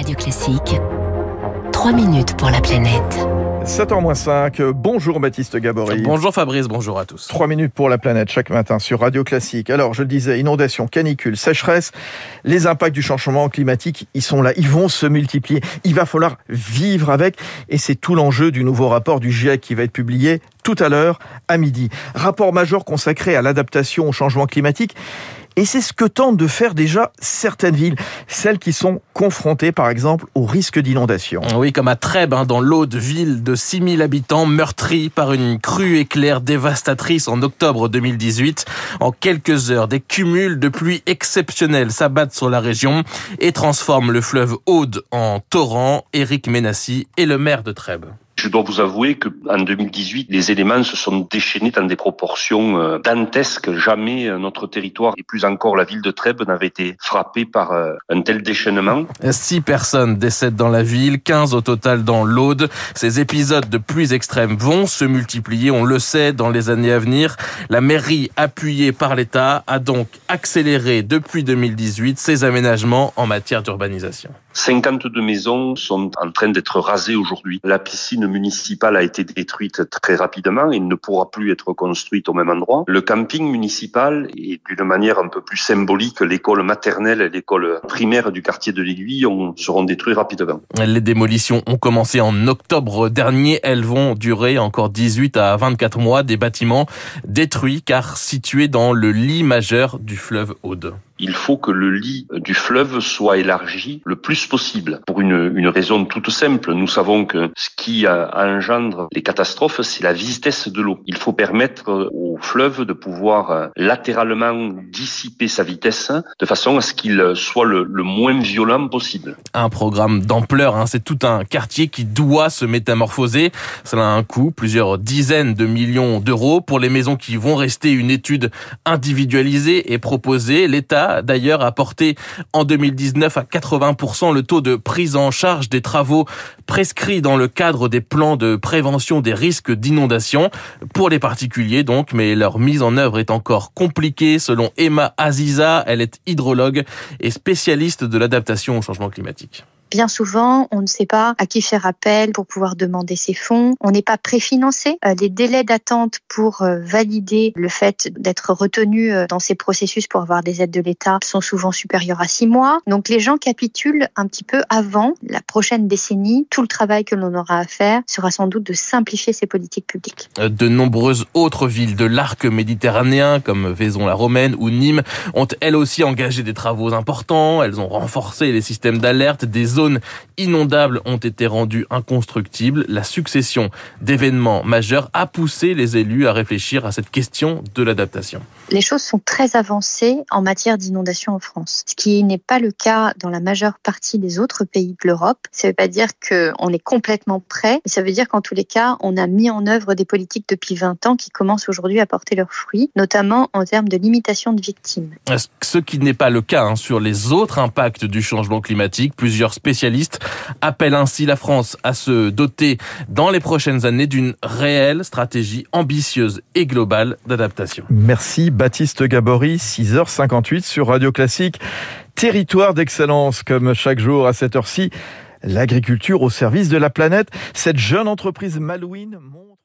Radio Classique, 3 minutes pour la planète. 7h-5, bonjour Baptiste Gabory. Bonjour Fabrice, bonjour à tous. 3 minutes pour la planète chaque matin sur Radio Classique. Alors, je le disais, inondation, canicule, sécheresse, les impacts du changement climatique, ils sont là, ils vont se multiplier. Il va falloir vivre avec et c'est tout l'enjeu du nouveau rapport du GIEC qui va être publié tout à l'heure à midi. Rapport majeur consacré à l'adaptation au changement climatique et c'est ce que tentent de faire déjà certaines villes, celles qui sont confrontées par exemple au risque d'inondation. Oui, comme à Trèbes, hein, dans l'Aude, ville de 6000 habitants, meurtrie par une crue éclair dévastatrice en octobre 2018. En quelques heures, des cumuls de pluie exceptionnels s'abattent sur la région et transforment le fleuve Aude en torrent. Éric Ménassi est le maire de Trèbes. Je dois vous avouer que en 2018, les éléments se sont déchaînés dans des proportions euh, dantesques. Jamais euh, notre territoire et plus encore la ville de Trèbes n'avait été frappé par euh, un tel déchaînement. Six personnes décèdent dans la ville, 15 au total dans l'Aude. Ces épisodes de pluies extrêmes vont se multiplier, on le sait, dans les années à venir. La mairie, appuyée par l'État, a donc accéléré depuis 2018 ses aménagements en matière d'urbanisation. 52 maisons sont en train d'être rasées aujourd'hui. La piscine municipale a été détruite très rapidement et ne pourra plus être construite au même endroit. Le camping municipal et d'une manière un peu plus symbolique, l'école maternelle et l'école primaire du quartier de l'Aiguille seront détruits rapidement. Les démolitions ont commencé en octobre dernier. Elles vont durer encore 18 à 24 mois. Des bâtiments détruits car situés dans le lit majeur du fleuve Aude il faut que le lit du fleuve soit élargi le plus possible. Pour une, une raison toute simple, nous savons que ce qui engendre les catastrophes, c'est la vitesse de l'eau. Il faut permettre au fleuve de pouvoir latéralement dissiper sa vitesse de façon à ce qu'il soit le, le, moins violent possible. Un programme d'ampleur, hein, c'est tout un quartier qui doit se métamorphoser. Cela a un coût, plusieurs dizaines de millions d'euros. Pour les maisons qui vont rester, une étude individualisée et proposée. L'État d'ailleurs a porté en 2019 à 80% le taux de prise en charge des travaux prescrits dans le cadre des plans de prévention des risques d'inondation pour les particuliers donc, mais leur mise en œuvre est encore compliquée selon Emma Aziza, elle est hydrologue et spécialiste de l'adaptation au changement climatique. Bien souvent, on ne sait pas à qui faire appel pour pouvoir demander ces fonds. On n'est pas préfinancé. Euh, les délais d'attente pour euh, valider le fait d'être retenu euh, dans ces processus pour avoir des aides de l'État sont souvent supérieurs à six mois. Donc les gens capitulent un petit peu avant la prochaine décennie. Tout le travail que l'on aura à faire sera sans doute de simplifier ces politiques publiques. De nombreuses autres villes de l'arc méditerranéen, comme Vaison-la-Romaine ou Nîmes, ont elles aussi engagé des travaux importants. Elles ont renforcé les systèmes d'alerte, des zones inondables ont été rendues inconstructibles. La succession d'événements majeurs a poussé les élus à réfléchir à cette question de l'adaptation. Les choses sont très avancées en matière d'inondation en France, ce qui n'est pas le cas dans la majeure partie des autres pays de l'Europe. Ça ne veut pas dire qu'on est complètement prêt, mais ça veut dire qu'en tous les cas, on a mis en œuvre des politiques depuis 20 ans qui commencent aujourd'hui à porter leurs fruits, notamment en termes de limitation de victimes. Ce qui n'est pas le cas hein, sur les autres impacts du changement climatique. Plusieurs spécialistes spécialistes appellent ainsi la France à se doter dans les prochaines années d'une réelle stratégie ambitieuse et globale d'adaptation. Merci Baptiste Gabory, 6h58 sur Radio Classique. Territoire d'excellence comme chaque jour à cette heure-ci. L'agriculture au service de la planète. Cette jeune entreprise Malouine montre